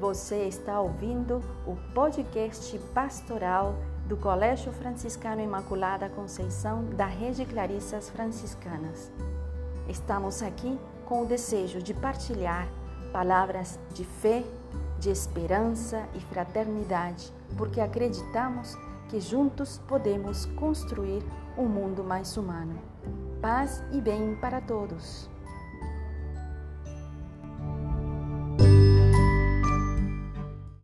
Você está ouvindo o podcast pastoral do Colégio Franciscano Imaculada Conceição da Rede Clarissas Franciscanas. Estamos aqui com o desejo de partilhar palavras de fé, de esperança e fraternidade, porque acreditamos que juntos podemos construir um mundo mais humano. Paz e bem para todos.